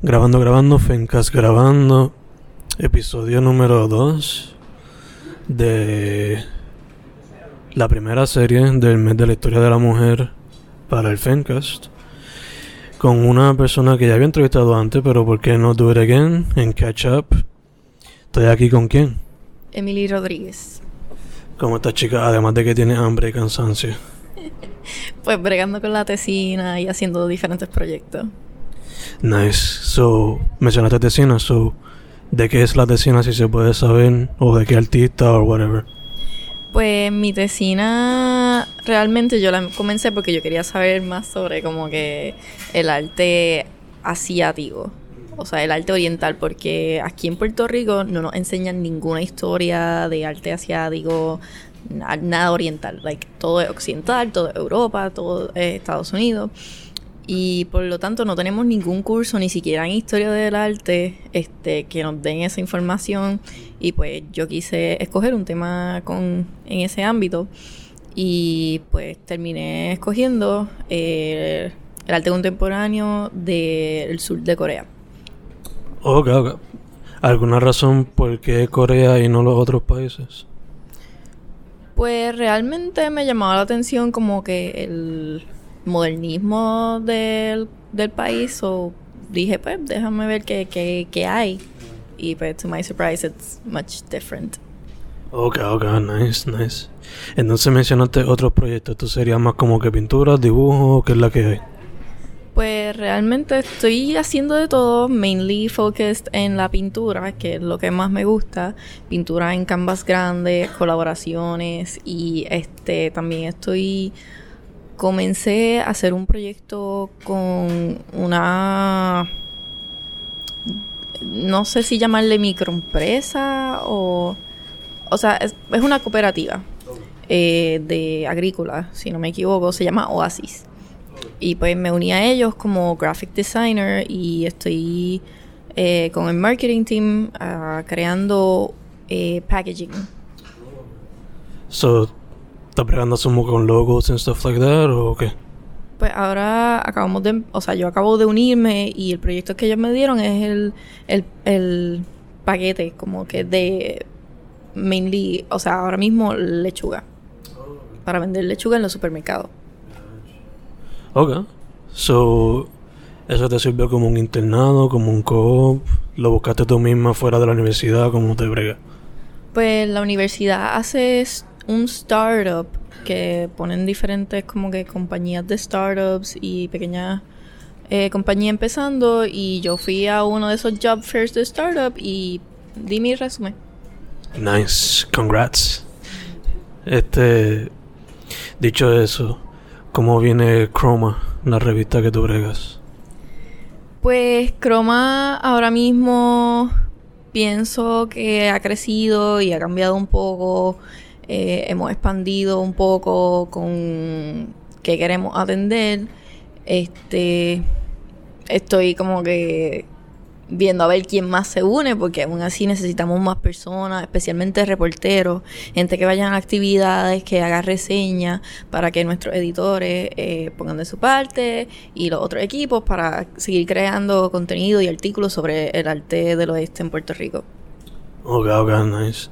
Grabando, grabando, Fencas grabando. Episodio número 2 de la primera serie del mes de la historia de la mujer para el Fencast. Con una persona que ya había entrevistado antes, pero ¿por qué no do it again? En Catch Up. Estoy aquí con quién? Emily Rodríguez. ¿Cómo estás, chica? Además de que tiene hambre y cansancio. Pues bregando con la tesina y haciendo diferentes proyectos. Nice. So, mencionaste tesina, so, ¿de qué es la tesina si se puede saber? ¿O de qué artista o whatever? Pues mi tesina realmente yo la comencé porque yo quería saber más sobre como que el arte asiático, o sea, el arte oriental, porque aquí en Puerto Rico no nos enseñan ninguna historia de arte asiático, na- nada oriental, like todo es occidental, todo es Europa, todo es Estados Unidos. Y por lo tanto no tenemos ningún curso, ni siquiera en historia del arte, este, que nos den esa información. Y pues yo quise escoger un tema con, en ese ámbito. Y pues terminé escogiendo eh, el arte contemporáneo del sur de Corea. Ok, ok. ¿Alguna razón por qué Corea y no los otros países? Pues realmente me llamaba la atención como que el modernismo del, del país. O dije, pues déjame ver qué, qué, qué hay. Y pues, to my surprise, it's much different. Ok, ok, nice, nice. Entonces mencionaste otros proyectos. ¿Esto sería más como que pintura, dibujo? ¿Qué es la que hay? Pues realmente estoy haciendo de todo, mainly focused en la pintura, que es lo que más me gusta. Pintura en canvas grandes, colaboraciones y este también estoy comencé a hacer un proyecto con una no sé si llamarle microempresa o o sea, es, es una cooperativa eh, de agrícola, si no me equivoco, se llama Oasis. Y pues me uní a ellos como graphic designer y estoy eh, con el marketing team ah, creando eh, packaging. So, ¿estás pegando sumo con logos and stuff like that o qué? Pues ahora acabamos de, o sea, yo acabo de unirme y el proyecto que ellos me dieron es el, el, el paquete como que de mainly, o sea, ahora mismo lechuga. Para vender lechuga en los supermercados. Ok. So, ¿eso te sirvió como un internado, como un co-op? ¿Lo buscaste tú misma fuera de la universidad? ¿Cómo te brega? Pues la universidad hace un startup que ponen diferentes como que compañías de startups y pequeñas eh, compañías empezando y yo fui a uno de esos job fairs de startup y di mi resumen. Nice, congrats. Este, dicho eso, ¿cómo viene Chroma, la revista que tú bregas? Pues Chroma ahora mismo pienso que ha crecido y ha cambiado un poco. Eh, hemos expandido un poco con qué queremos atender. Este estoy como que viendo a ver quién más se une, porque aún así necesitamos más personas, especialmente reporteros, gente que vayan a actividades, que haga reseñas, para que nuestros editores eh, pongan de su parte y los otros equipos para seguir creando contenido y artículos sobre el arte del oeste en Puerto Rico. Ok, ok, nice.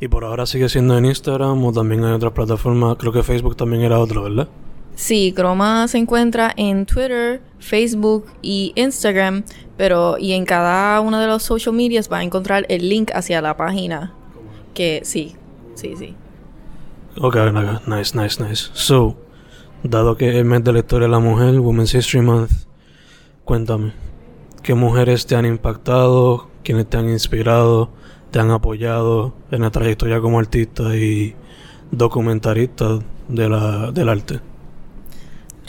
Y por ahora sigue siendo en Instagram o también hay otras plataformas. Creo que Facebook también era otro, ¿verdad? Sí, Chroma se encuentra en Twitter, Facebook y Instagram, pero y en cada uno de los social medias va a encontrar el link hacia la página. Que sí, sí, sí. Ok, ok, nice, nice, nice. So, dado que es mes de la historia de la mujer, Women's History Month, cuéntame, ¿qué mujeres te han impactado? ¿Quiénes te han inspirado? ¿Te han apoyado en la trayectoria como artista y documentarista de la, del arte?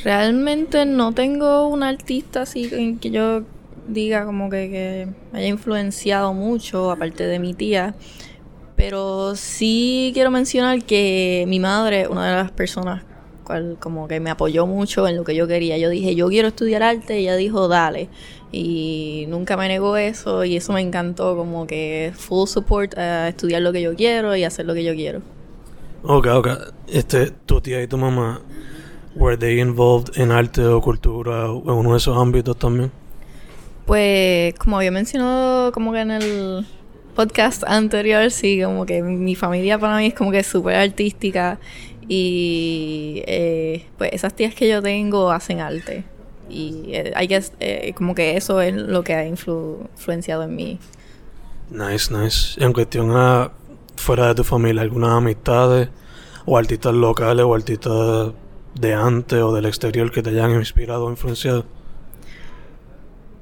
Realmente no tengo un artista así que yo diga como que, que haya influenciado mucho, aparte de mi tía. Pero sí quiero mencionar que mi madre, una de las personas cual como que me apoyó mucho en lo que yo quería. Yo dije, yo quiero estudiar arte, y ella dijo, dale. Y nunca me negó eso y eso me encantó, como que full support a estudiar lo que yo quiero y hacer lo que yo quiero. Ok, ok. Este, tu tía y tu mamá, ¿were they involved en arte o cultura o en uno de esos ámbitos también? Pues, como había mencionado como que en el podcast anterior, sí, como que mi familia para mí es como que súper artística y eh, pues esas tías que yo tengo hacen arte y eh, hay que eh, como que eso es lo que ha influenciado en mí. Nice, nice. En cuestión a fuera de tu familia, algunas amistades o artistas locales o artistas de antes o del exterior que te hayan inspirado o influenciado.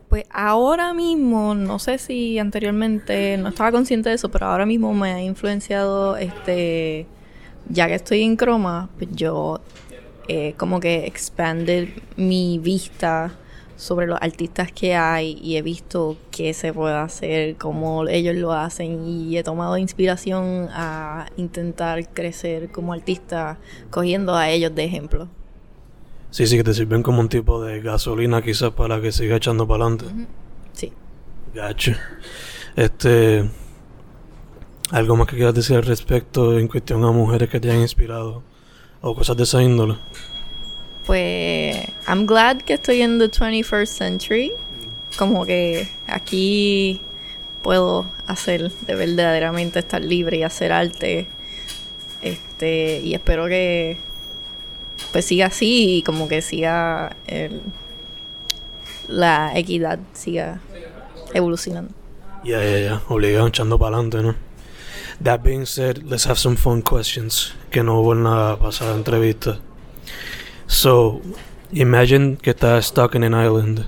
Pues ahora mismo, no sé si anteriormente no estaba consciente de eso, pero ahora mismo me ha influenciado, este, ya que estoy en croma, pues yo eh, como que expanded mi vista sobre los artistas que hay y he visto qué se puede hacer, cómo ellos lo hacen y he tomado inspiración a intentar crecer como artista cogiendo a ellos de ejemplo. Sí, sí, que te sirven como un tipo de gasolina quizás para que siga echando para adelante. Sí. Gacho. Este. ¿Algo más que quieras decir al respecto en cuestión a mujeres que te hayan inspirado? O cosas de esa índole. Pues. I'm glad que estoy en the 21st century. Como que aquí puedo hacer de verdaderamente estar libre y hacer arte. Este. Y espero que pues siga así y como que siga el, la equidad siga evolucionando. Ya, ya, ya, obligado echando para adelante, ¿no? That being said, let's have some fun questions que no van a pasar entrevista. So, imagine que estás stuck in an island.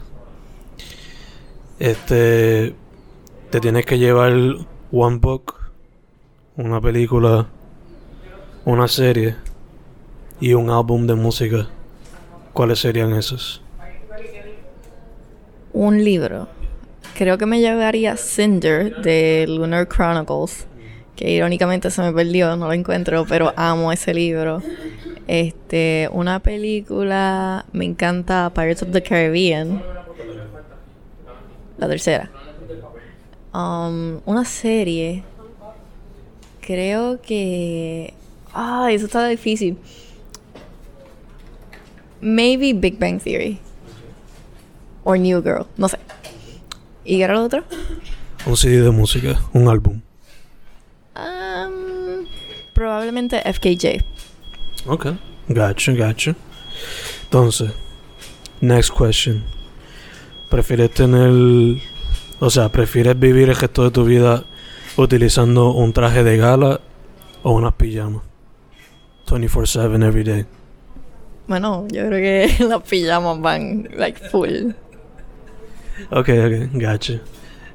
Este, te tienes que llevar one book, una película, una serie y un álbum de música, ¿cuáles serían esos? Un libro. Creo que me llevaría Cinder de Lunar Chronicles, que irónicamente se me perdió, no lo encuentro, pero amo ese libro. Este, una película, me encanta Pirates of the Caribbean. La tercera. Um, una serie. Creo que. Ah, eso está difícil. Maybe Big Bang Theory. O New Girl, no sé. ¿Y qué era lo otro? Un CD de música, un álbum. Um, probablemente FKJ. Ok, gotcha, gotcha. Entonces, next question. ¿Prefieres tener, o sea, prefieres vivir el resto de tu vida utilizando un traje de gala o unas pijamas? 24/7 every day. Bueno, yo creo que las pijamas van like full. Ok, ok, gotcha.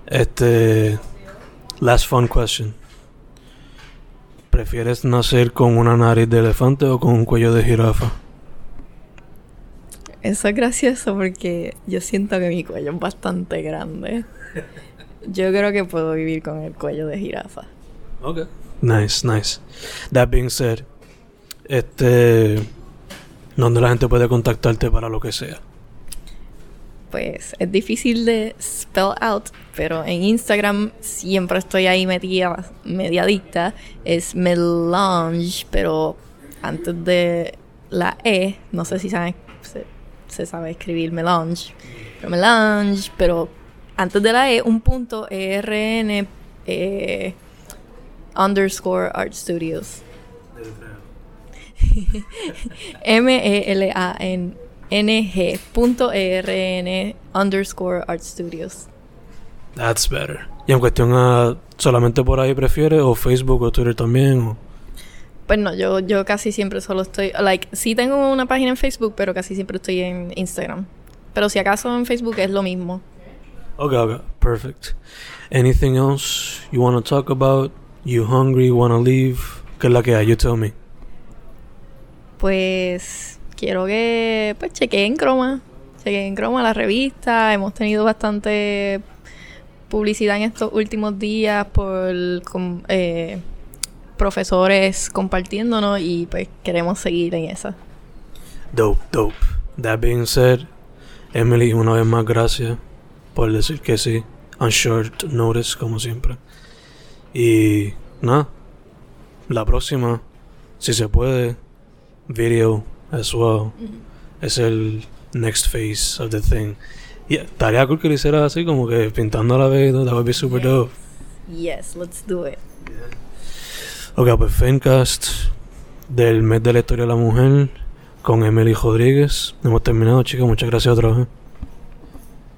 Este. Last fun question. ¿Prefieres nacer con una nariz de elefante o con un cuello de jirafa? Eso es gracioso porque yo siento que mi cuello es bastante grande. Yo creo que puedo vivir con el cuello de jirafa. Ok. Nice, nice. That being said, este donde la gente puede contactarte para lo que sea. Pues es difícil de spell out, pero en Instagram siempre estoy ahí metida, mediadicta. Es melange, pero antes de la E, no sé si saben, se, sabe escribir melange, pero melange, pero antes de la E, un punto ERN eh, underscore Art Studios. M-E-L-A-N-N-G punto E-R-N underscore Art Studios. That's better. Y en cuestión a solamente por ahí prefieres o Facebook o Twitter también Pues no, yo, yo casi siempre solo estoy, like, sí tengo una página en Facebook, pero casi siempre estoy en Instagram. Pero si acaso en Facebook es lo mismo. Okay, okay, perfect. Anything else you want to talk about? You hungry? Want to leave? ¿Qué es la que hay? You tell me pues quiero que pues chequeen Croma, chequeen Croma la revista, hemos tenido bastante publicidad en estos últimos días por eh, profesores compartiéndonos y pues queremos seguir en esa. Dope, dope. That being said, Emily, una vez más gracias por decir que sí, on short notice como siempre. Y nada, la próxima, si se puede, video as well. Es el next phase of the thing. Y estaría cool que lo hicieras así, como que pintando a la vez, that would be super Yes. dope. Yes, let's do it. Ok, pues Fencast del mes de la historia de la mujer con Emily Rodríguez. Hemos terminado, chicas. Muchas gracias otra vez.